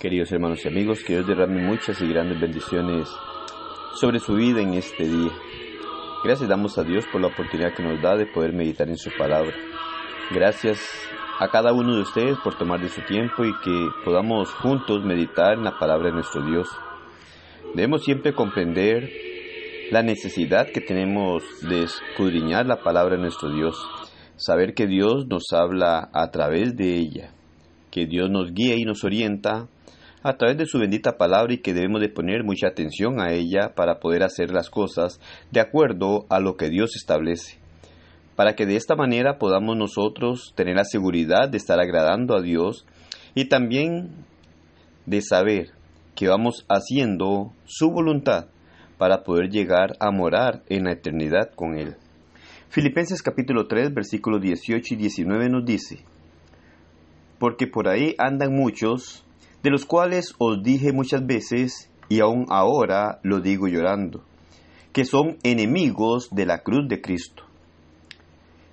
Queridos hermanos y amigos, que Dios derrame muchas y grandes bendiciones sobre su vida en este día. Gracias damos a Dios por la oportunidad que nos da de poder meditar en su palabra. Gracias a cada uno de ustedes por tomar de su tiempo y que podamos juntos meditar en la palabra de nuestro Dios. Debemos siempre comprender la necesidad que tenemos de escudriñar la palabra de nuestro Dios, saber que Dios nos habla a través de ella, que Dios nos guía y nos orienta a través de su bendita palabra y que debemos de poner mucha atención a ella para poder hacer las cosas de acuerdo a lo que Dios establece, para que de esta manera podamos nosotros tener la seguridad de estar agradando a Dios y también de saber que vamos haciendo su voluntad para poder llegar a morar en la eternidad con Él. Filipenses capítulo 3 versículos 18 y 19 nos dice, Porque por ahí andan muchos, de los cuales os dije muchas veces, y aún ahora lo digo llorando, que son enemigos de la cruz de Cristo,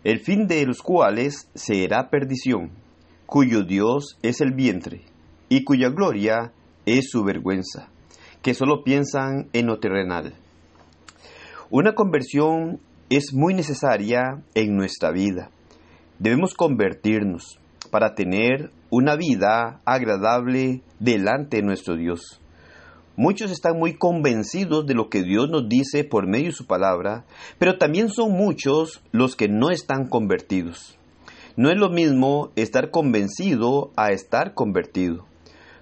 el fin de los cuales será perdición, cuyo Dios es el vientre, y cuya gloria es su vergüenza, que solo piensan en lo terrenal. Una conversión es muy necesaria en nuestra vida. Debemos convertirnos para tener una vida agradable delante de nuestro Dios. Muchos están muy convencidos de lo que Dios nos dice por medio de su palabra, pero también son muchos los que no están convertidos. No es lo mismo estar convencido a estar convertido.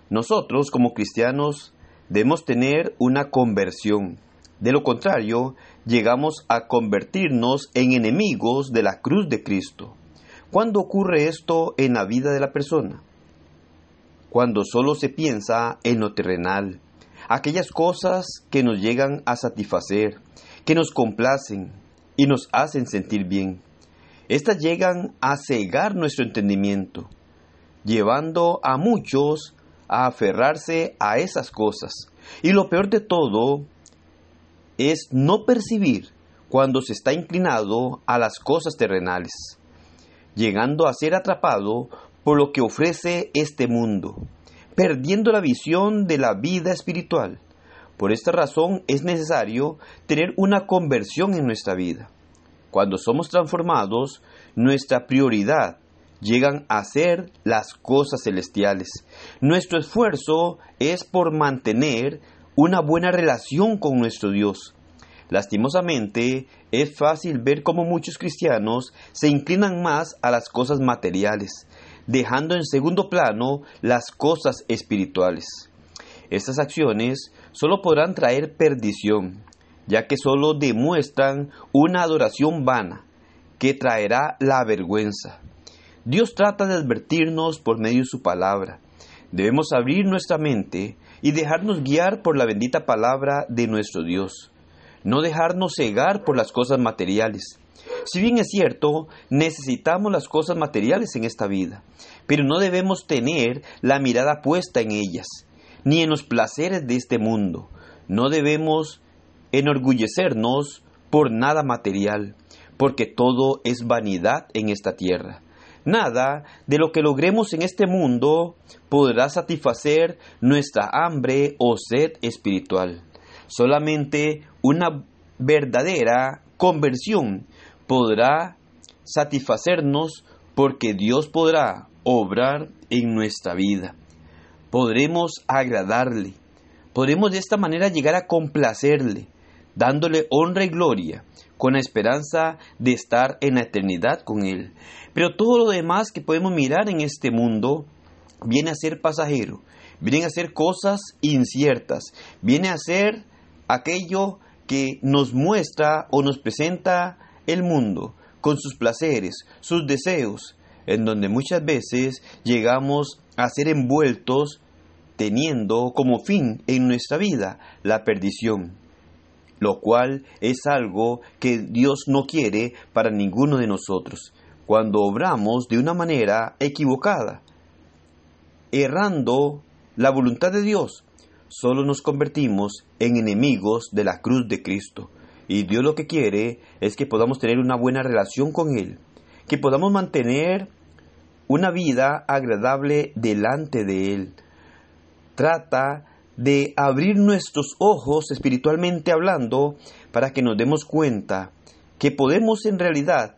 Nosotros como cristianos debemos tener una conversión. De lo contrario, llegamos a convertirnos en enemigos de la cruz de Cristo. ¿Cuándo ocurre esto en la vida de la persona? Cuando solo se piensa en lo terrenal, aquellas cosas que nos llegan a satisfacer, que nos complacen y nos hacen sentir bien. Estas llegan a cegar nuestro entendimiento, llevando a muchos a aferrarse a esas cosas. Y lo peor de todo es no percibir cuando se está inclinado a las cosas terrenales, llegando a ser atrapado por lo que ofrece este mundo, perdiendo la visión de la vida espiritual. Por esta razón es necesario tener una conversión en nuestra vida. Cuando somos transformados, nuestra prioridad llegan a ser las cosas celestiales. Nuestro esfuerzo es por mantener una buena relación con nuestro Dios. Lastimosamente, es fácil ver cómo muchos cristianos se inclinan más a las cosas materiales, dejando en segundo plano las cosas espirituales. Estas acciones solo podrán traer perdición, ya que solo demuestran una adoración vana, que traerá la vergüenza. Dios trata de advertirnos por medio de su palabra. Debemos abrir nuestra mente y dejarnos guiar por la bendita palabra de nuestro Dios. No dejarnos cegar por las cosas materiales. Si bien es cierto, necesitamos las cosas materiales en esta vida, pero no debemos tener la mirada puesta en ellas, ni en los placeres de este mundo. No debemos enorgullecernos por nada material, porque todo es vanidad en esta tierra. Nada de lo que logremos en este mundo podrá satisfacer nuestra hambre o sed espiritual. Solamente una verdadera conversión podrá satisfacernos porque Dios podrá obrar en nuestra vida. Podremos agradarle. Podremos de esta manera llegar a complacerle, dándole honra y gloria, con la esperanza de estar en la eternidad con Él. Pero todo lo demás que podemos mirar en este mundo viene a ser pasajero, viene a ser cosas inciertas, viene a ser aquello que nos muestra o nos presenta el mundo con sus placeres, sus deseos, en donde muchas veces llegamos a ser envueltos teniendo como fin en nuestra vida la perdición, lo cual es algo que Dios no quiere para ninguno de nosotros. Cuando obramos de una manera equivocada, errando la voluntad de Dios, solo nos convertimos en enemigos de la cruz de Cristo. Y Dios lo que quiere es que podamos tener una buena relación con Él, que podamos mantener una vida agradable delante de Él. trata de abrir nuestros ojos espiritualmente hablando para que nos demos cuenta que podemos en realidad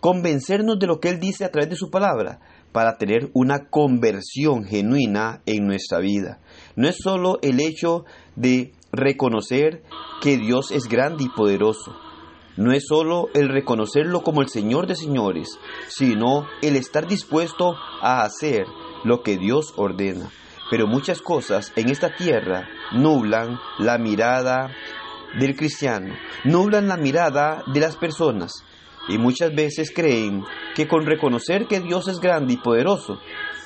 convencernos de lo que Él dice a través de su palabra para tener una conversión genuina en nuestra vida. No es solo el hecho de reconocer que Dios es grande y poderoso. No es solo el reconocerlo como el Señor de señores, sino el estar dispuesto a hacer lo que Dios ordena. Pero muchas cosas en esta tierra nublan la mirada del cristiano, nublan la mirada de las personas y muchas veces creen que con reconocer que Dios es grande y poderoso,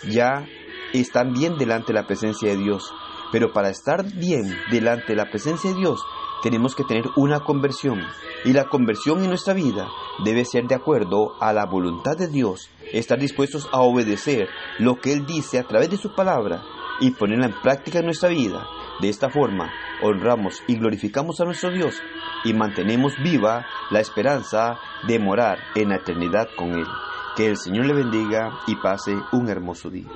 ya están bien delante de la presencia de Dios. Pero para estar bien delante de la presencia de Dios, tenemos que tener una conversión. Y la conversión en nuestra vida debe ser de acuerdo a la voluntad de Dios, estar dispuestos a obedecer lo que Él dice a través de su palabra y ponerla en práctica en nuestra vida. De esta forma, honramos y glorificamos a nuestro Dios y mantenemos viva la esperanza de morar en la eternidad con Él. Que el Señor le bendiga y pase un hermoso día.